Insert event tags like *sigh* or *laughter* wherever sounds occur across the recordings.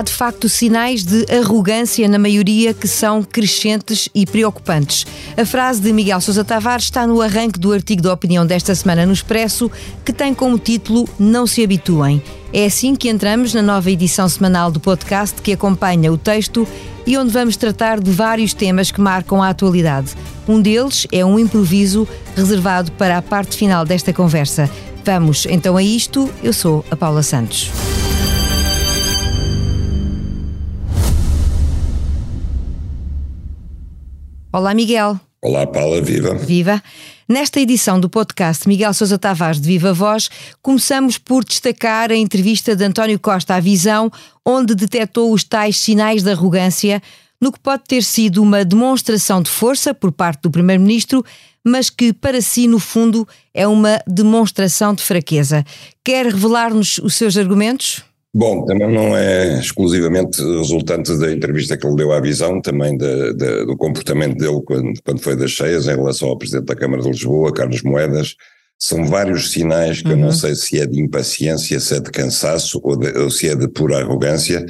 há de facto sinais de arrogância na maioria que são crescentes e preocupantes. A frase de Miguel Sousa Tavares está no arranque do artigo da opinião desta semana no Expresso, que tem como título Não se habituem. É assim que entramos na nova edição semanal do podcast que acompanha o texto e onde vamos tratar de vários temas que marcam a atualidade. Um deles é um improviso reservado para a parte final desta conversa. Vamos então a isto. Eu sou a Paula Santos. Olá, Miguel. Olá, Paula, viva. Viva. Nesta edição do podcast Miguel Sousa Tavares de Viva Voz, começamos por destacar a entrevista de António Costa à Visão, onde detectou os tais sinais de arrogância, no que pode ter sido uma demonstração de força por parte do Primeiro-Ministro, mas que para si, no fundo, é uma demonstração de fraqueza. Quer revelar-nos os seus argumentos? Bom, também não é exclusivamente resultante da entrevista que ele deu à visão, também de, de, do comportamento dele quando, quando foi das cheias em relação ao Presidente da Câmara de Lisboa, Carlos Moedas. São vários sinais que uhum. eu não uhum. sei se é de impaciência, se é de cansaço ou, de, ou se é de pura arrogância,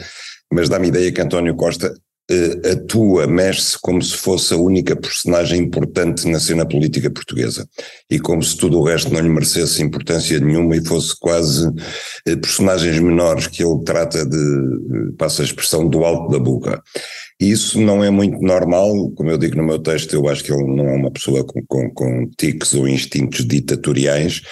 mas dá-me ideia que António Costa uh, atua, mexe-se como se fosse a única personagem importante na cena política portuguesa e como se tudo o resto não lhe merecesse importância nenhuma e fosse quase uh, personagens menores que ele trata de, uh, passa a expressão, do alto da boca. Isso não é muito normal, como eu digo no meu texto, eu acho que ele não é uma pessoa com, com, com tiques ou instintos ditatoriais,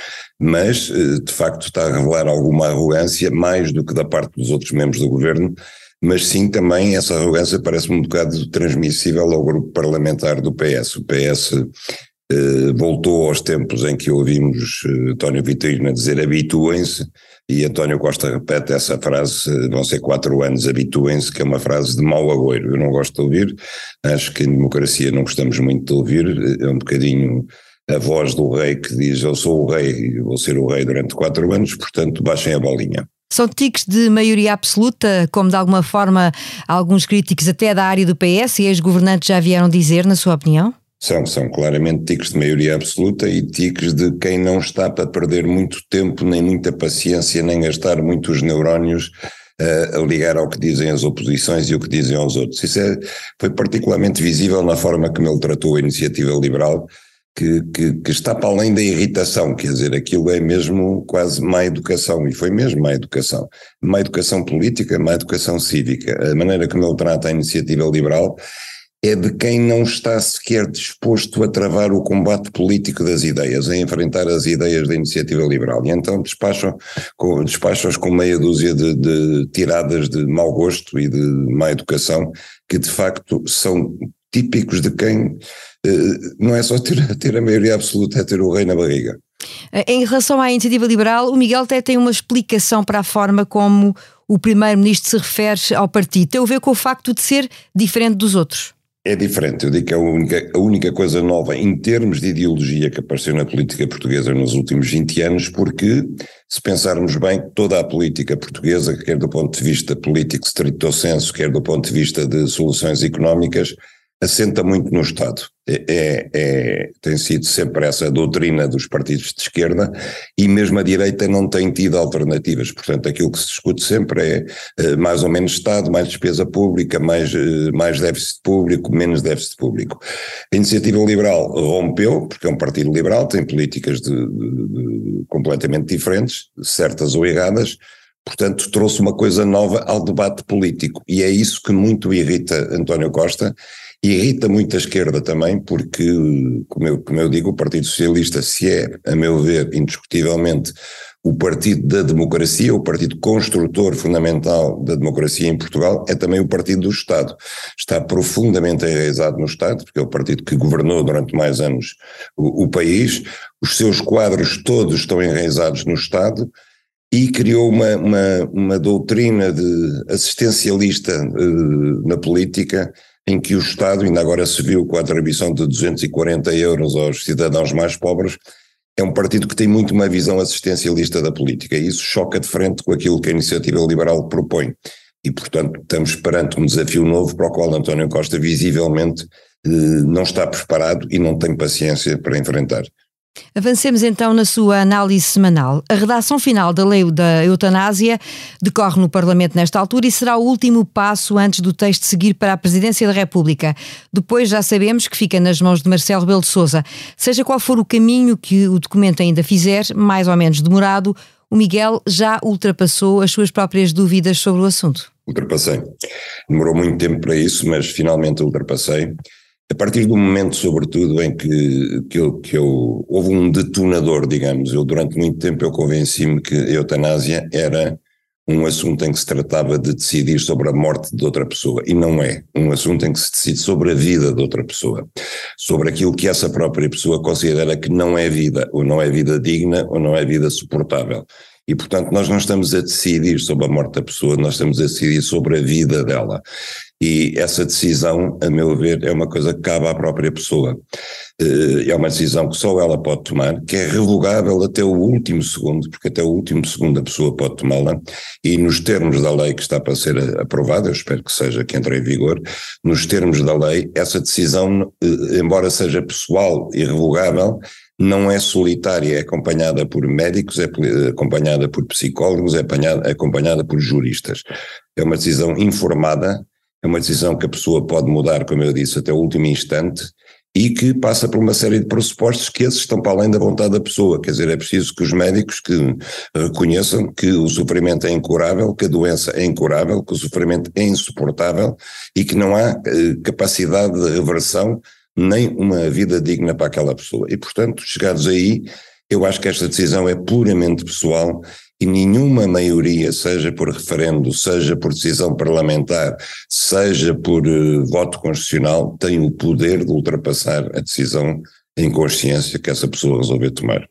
mas de facto está a revelar alguma arrogância, mais do que da parte dos outros membros do governo, mas sim também essa arrogância parece-me um bocado transmissível ao grupo parlamentar do PS. O PS eh, voltou aos tempos em que ouvimos eh, António Vitorino dizer habituem-se, e António Costa repete essa frase, vão ser quatro anos, habituem-se, que é uma frase de mau agouro. Eu não gosto de ouvir, acho que em democracia não gostamos muito de ouvir, é um bocadinho a voz do rei que diz eu sou o rei e vou ser o rei durante quatro anos, portanto baixem a bolinha. São tiques de maioria absoluta, como de alguma forma alguns críticos até da área do PS e ex-governantes já vieram dizer, na sua opinião? São, são claramente tiques de maioria absoluta e tiques de quem não está para perder muito tempo, nem muita paciência, nem gastar muitos neurónios uh, a ligar ao que dizem as oposições e o que dizem aos outros. Isso é, foi particularmente visível na forma como ele tratou a iniciativa liberal, que, que, que, está para além da irritação, quer dizer, aquilo é mesmo quase má educação, e foi mesmo má educação. Má educação política, má educação cívica. A maneira como ele trata a iniciativa liberal é de quem não está sequer disposto a travar o combate político das ideias, a enfrentar as ideias da iniciativa liberal. E então despacham, com, despacham com meia dúzia de, de tiradas de mau gosto e de má educação, que de facto são típicos de quem eh, não é só ter, *laughs* ter a maioria absoluta, é ter o rei na barriga. Eh, em relação à iniciativa liberal, o Miguel até tem uma explicação para a forma como o primeiro-ministro se refere ao partido. Tem a ver com o facto de ser diferente dos outros. É diferente, eu digo que é a única, a única coisa nova em termos de ideologia que apareceu na política portuguesa nos últimos 20 anos, porque, se pensarmos bem, toda a política portuguesa, quer do ponto de vista político stricto senso, quer do ponto de vista de soluções económicas, assenta muito no Estado. É, é, é, tem sido sempre essa doutrina dos partidos de esquerda e mesmo a direita não tem tido alternativas. Portanto, aquilo que se discute sempre é, é mais ou menos Estado, mais despesa pública, mais, eh, mais déficit público, menos déficit público. A iniciativa liberal rompeu, porque é um partido liberal, tem políticas de, de, de, completamente diferentes, certas ou erradas, Portanto, trouxe uma coisa nova ao debate político e é isso que muito irrita António Costa e irrita muito a esquerda também, porque, como eu, como eu digo, o Partido Socialista, se é, a meu ver, indiscutivelmente, o partido da democracia, o partido construtor fundamental da democracia em Portugal, é também o partido do Estado. Está profundamente enraizado no Estado, porque é o partido que governou durante mais anos o, o país, os seus quadros todos estão enraizados no Estado e criou uma, uma, uma doutrina de assistencialista uh, na política em que o Estado, ainda agora se viu com a atribuição de 240 euros aos cidadãos mais pobres, é um partido que tem muito uma visão assistencialista da política e isso choca de frente com aquilo que a iniciativa liberal propõe. E, portanto, estamos perante um desafio novo para o qual António Costa visivelmente eh, não está preparado e não tem paciência para enfrentar. Avancemos então na sua análise semanal. A redação final da lei da eutanásia decorre no Parlamento nesta altura e será o último passo antes do texto seguir para a Presidência da República. Depois já sabemos que fica nas mãos de Marcelo Rebelo de Sousa. Seja qual for o caminho que o documento ainda fizer, mais ou menos demorado, o Miguel já ultrapassou as suas próprias dúvidas sobre o assunto. Ultrapassei. Demorou muito tempo para isso, mas finalmente ultrapassei. A partir do momento, sobretudo, em que, que, eu, que eu, houve um detonador, digamos, eu durante muito tempo eu convenci-me que a eutanásia era um assunto em que se tratava de decidir sobre a morte de outra pessoa, e não é. Um assunto em que se decide sobre a vida de outra pessoa, sobre aquilo que essa própria pessoa considera que não é vida, ou não é vida digna, ou não é vida suportável. E, portanto, nós não estamos a decidir sobre a morte da pessoa, nós estamos a decidir sobre a vida dela. E essa decisão, a meu ver, é uma coisa que cabe à própria pessoa. Eh, é uma decisão que só ela pode tomar, que é revogável até o último segundo, porque até o último segundo a pessoa pode tomá-la, e nos termos da lei que está para ser aprovada, eu espero que seja que entre em vigor, nos termos da lei, essa decisão, eh, embora seja pessoal e revogável, não é solitária, é acompanhada por médicos, é acompanhada por psicólogos, é acompanhada por juristas. É uma decisão informada, é uma decisão que a pessoa pode mudar, como eu disse, até o último instante e que passa por uma série de pressupostos que esses estão para além da vontade da pessoa. Quer dizer, é preciso que os médicos que reconheçam que o sofrimento é incurável, que a doença é incurável, que o sofrimento é insuportável e que não há eh, capacidade de reversão nem uma vida digna para aquela pessoa. E, portanto, chegados aí, eu acho que esta decisão é puramente pessoal e nenhuma maioria, seja por referendo, seja por decisão parlamentar, seja por uh, voto constitucional, tem o poder de ultrapassar a decisão em consciência que essa pessoa resolveu tomar.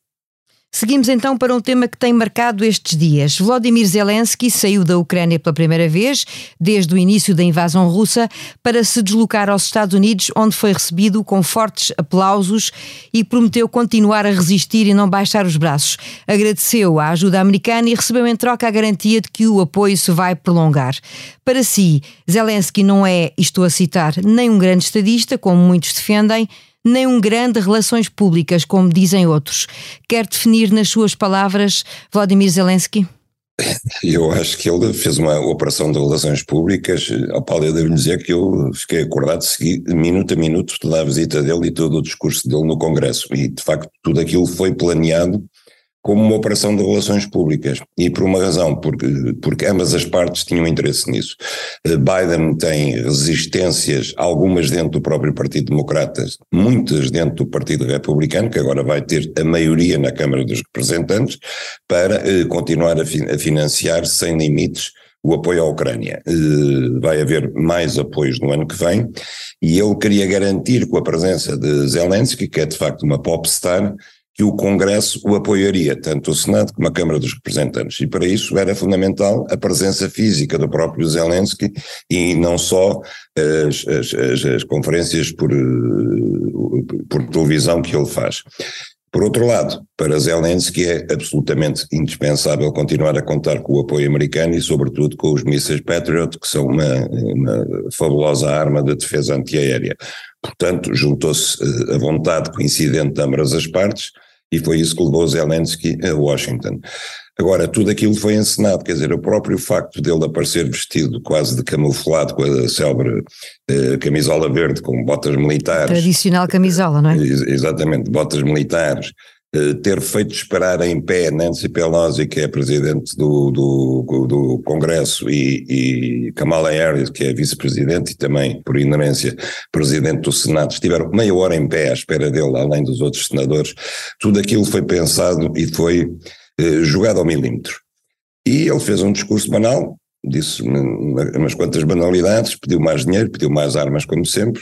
Seguimos então para um tema que tem marcado estes dias. Vladimir Zelensky saiu da Ucrânia pela primeira vez, desde o início da invasão russa, para se deslocar aos Estados Unidos, onde foi recebido com fortes aplausos e prometeu continuar a resistir e não baixar os braços. Agradeceu a ajuda americana e recebeu em troca a garantia de que o apoio se vai prolongar. Para si, Zelensky não é, estou a citar, nem um grande estadista, como muitos defendem, nem um grande relações públicas, como dizem outros. Quer definir nas suas palavras Vladimir Zelensky? Eu acho que ele fez uma operação de relações públicas. Ao Paulo, devo dizer que eu fiquei acordado, segui minuto a minuto toda a visita dele e todo o discurso dele no Congresso. E, de facto, tudo aquilo foi planeado como uma operação de relações públicas. E por uma razão, porque, porque ambas as partes tinham interesse nisso. Eh, Biden tem resistências, algumas dentro do próprio Partido Democrata, muitas dentro do Partido Republicano, que agora vai ter a maioria na Câmara dos Representantes, para eh, continuar a, fi a financiar sem limites o apoio à Ucrânia. Eh, vai haver mais apoios no ano que vem e ele queria garantir com a presença de Zelensky, que é de facto uma popstar, que o Congresso o apoiaria, tanto o Senado como a Câmara dos Representantes. E para isso era fundamental a presença física do próprio Zelensky e não só as, as, as, as conferências por, por televisão que ele faz. Por outro lado, para Zelensky é absolutamente indispensável continuar a contar com o apoio americano e, sobretudo, com os mísseis Patriot, que são uma, uma fabulosa arma de defesa antiaérea. Portanto, juntou-se eh, a vontade coincidente de ambas as partes e foi isso que levou Zelensky a Washington. Agora, tudo aquilo foi encenado, quer dizer, o próprio facto dele aparecer vestido quase de camuflado com a célebre eh, camisola verde com botas militares. Tradicional camisola, não é? Ex exatamente, botas militares, ter feito esperar em pé Nancy Pelosi, que é presidente do, do, do Congresso, e, e, Kamala Harris, que é vice-presidente e também, por inerência, presidente do Senado, estiveram meia hora em pé à espera dele, além dos outros senadores. Tudo aquilo foi pensado e foi eh, jogado ao milímetro. E ele fez um discurso banal, disse umas quantas banalidades, pediu mais dinheiro, pediu mais armas, como sempre,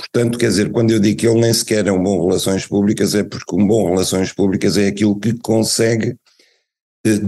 Portanto, quer dizer, quando eu digo que ele nem sequer é um bom relações públicas, é porque um bom relações públicas é aquilo que consegue eh,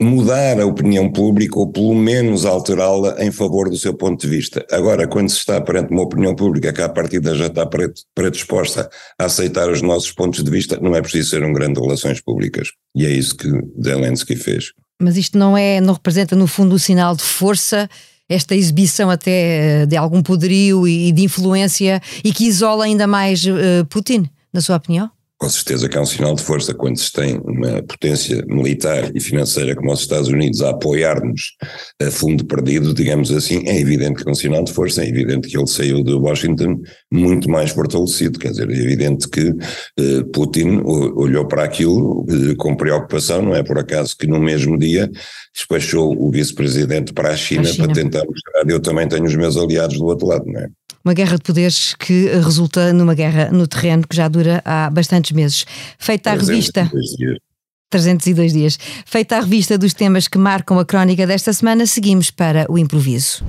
mudar a opinião pública ou pelo menos alterá-la em favor do seu ponto de vista. Agora, quando se está perante uma opinião pública que à partida já está predisposta a aceitar os nossos pontos de vista, não é preciso ser um grande relações públicas. E é isso que Zelensky fez. Mas isto não é, não representa no fundo o sinal de força esta exibição até eh, de algum poderio e de influência e que isola ainda mais uh, Putin, na sua opinião? Com certeza que é um sinal de força quando se tem uma potência militar e financeira como os Estados Unidos a apoiar-nos a fundo perdido, digamos assim, é evidente que é um sinal de força, é evidente que ele saiu de Washington muito mais fortalecido, quer dizer, é evidente que uh, Putin olhou para aquilo uh, com preocupação, não é por acaso que no mesmo dia despachou o vice-presidente para a China, a China, para tentar mostrar eu também tenho os meus aliados do outro lado, não é? Uma guerra de poderes que resulta numa guerra no terreno que já dura há bastantes meses. Feita a revista. 302 dias. Feita a revista dos temas que marcam a crónica desta semana, seguimos para o improviso.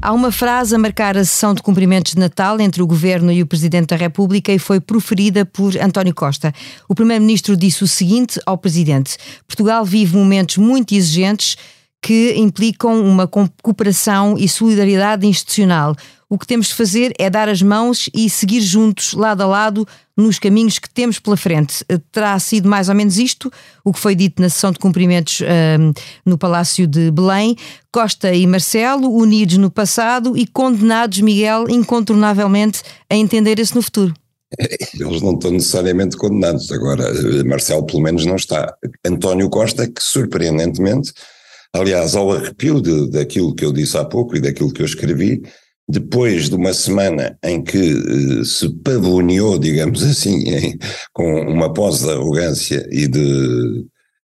Há uma frase a marcar a sessão de cumprimentos de Natal entre o Governo e o Presidente da República e foi proferida por António Costa. O Primeiro-Ministro disse o seguinte ao Presidente: Portugal vive momentos muito exigentes que implicam uma cooperação e solidariedade institucional. O que temos de fazer é dar as mãos e seguir juntos, lado a lado, nos caminhos que temos pela frente. Terá sido mais ou menos isto o que foi dito na sessão de cumprimentos um, no Palácio de Belém. Costa e Marcelo unidos no passado e condenados, Miguel, incontornavelmente a entender-se no futuro. *laughs* Eles não estão necessariamente condenados. Agora, Marcelo, pelo menos, não está. António Costa, que surpreendentemente Aliás, ao arrepio de, daquilo que eu disse há pouco e daquilo que eu escrevi, depois de uma semana em que eh, se pavoneou, digamos *laughs* assim, em, com uma pose de arrogância e de,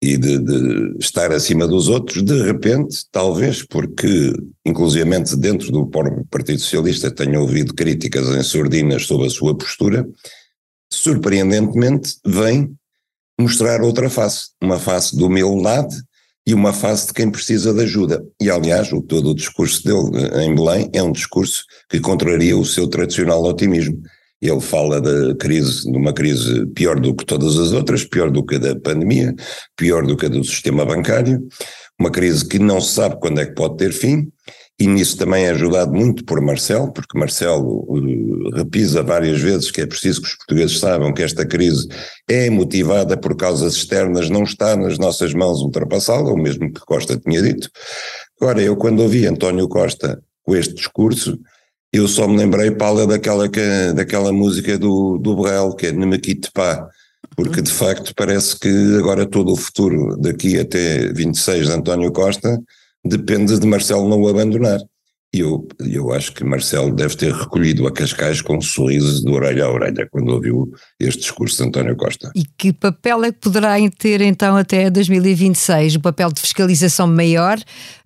e de, de, estar acima dos outros, de repente, talvez porque, inclusivamente dentro do Partido Socialista, tenha ouvido críticas em sordinas sobre a sua postura, surpreendentemente vem mostrar outra face, uma face de humildade e uma face de quem precisa de ajuda. E, aliás, o, todo o discurso dele eh, em Belém é um discurso que contraria o seu tradicional otimismo. Ele fala da crise, de uma crise pior do que todas as outras, pior do que a da pandemia, pior do que a do sistema bancário, uma crise que não se sabe quando é que pode ter fim, e nisso também é ajudado muito por Marcelo, porque Marcelo uh, repisa várias vezes que é preciso que os portugueses saibam que esta crise é motivada por causas externas, não está nas nossas mãos ultrapassá-la, o mesmo que Costa tinha dito. Agora, eu quando ouvi António Costa com este discurso, eu só me lembrei, Paula, daquela, que, daquela música do, do Brel, que é Ne me quitte pas, porque de facto parece que agora todo o futuro, daqui até 26 de António Costa, depende de Marcelo não o abandonar. E eu, eu acho que Marcelo deve ter recolhido a Cascais com um sorriso de orelha a orelha quando ouviu este discurso de António Costa. E que papel é que poderá ter então até 2026? O papel de fiscalização maior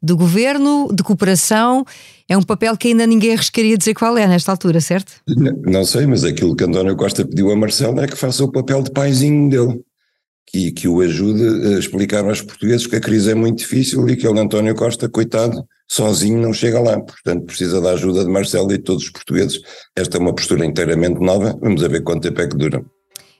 do governo, de cooperação? É um papel que ainda ninguém arriscaria dizer qual é nesta altura, certo? Não, não sei, mas aquilo que António Costa pediu a Marcelo é que faça o papel de paizinho dele que, que o ajude a explicar aos portugueses que a crise é muito difícil e que ele, António Costa, coitado, sozinho não chega lá. Portanto, precisa da ajuda de Marcelo e de todos os portugueses. Esta é uma postura inteiramente nova. Vamos ver quanto tempo é que dura.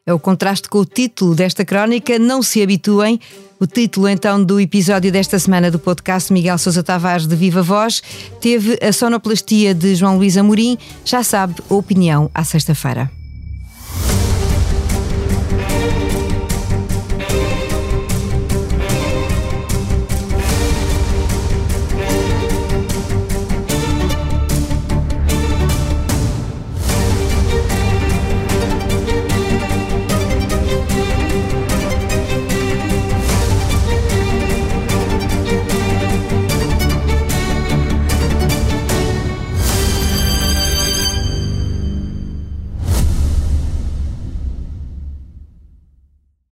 É o contraste com o título desta crónica. Não se habituem. O título, então, do episódio desta semana do podcast Miguel Sousa Tavares de Viva Voz teve a sonoplastia de João Luís Amorim. Já sabe, a opinião à sexta-feira.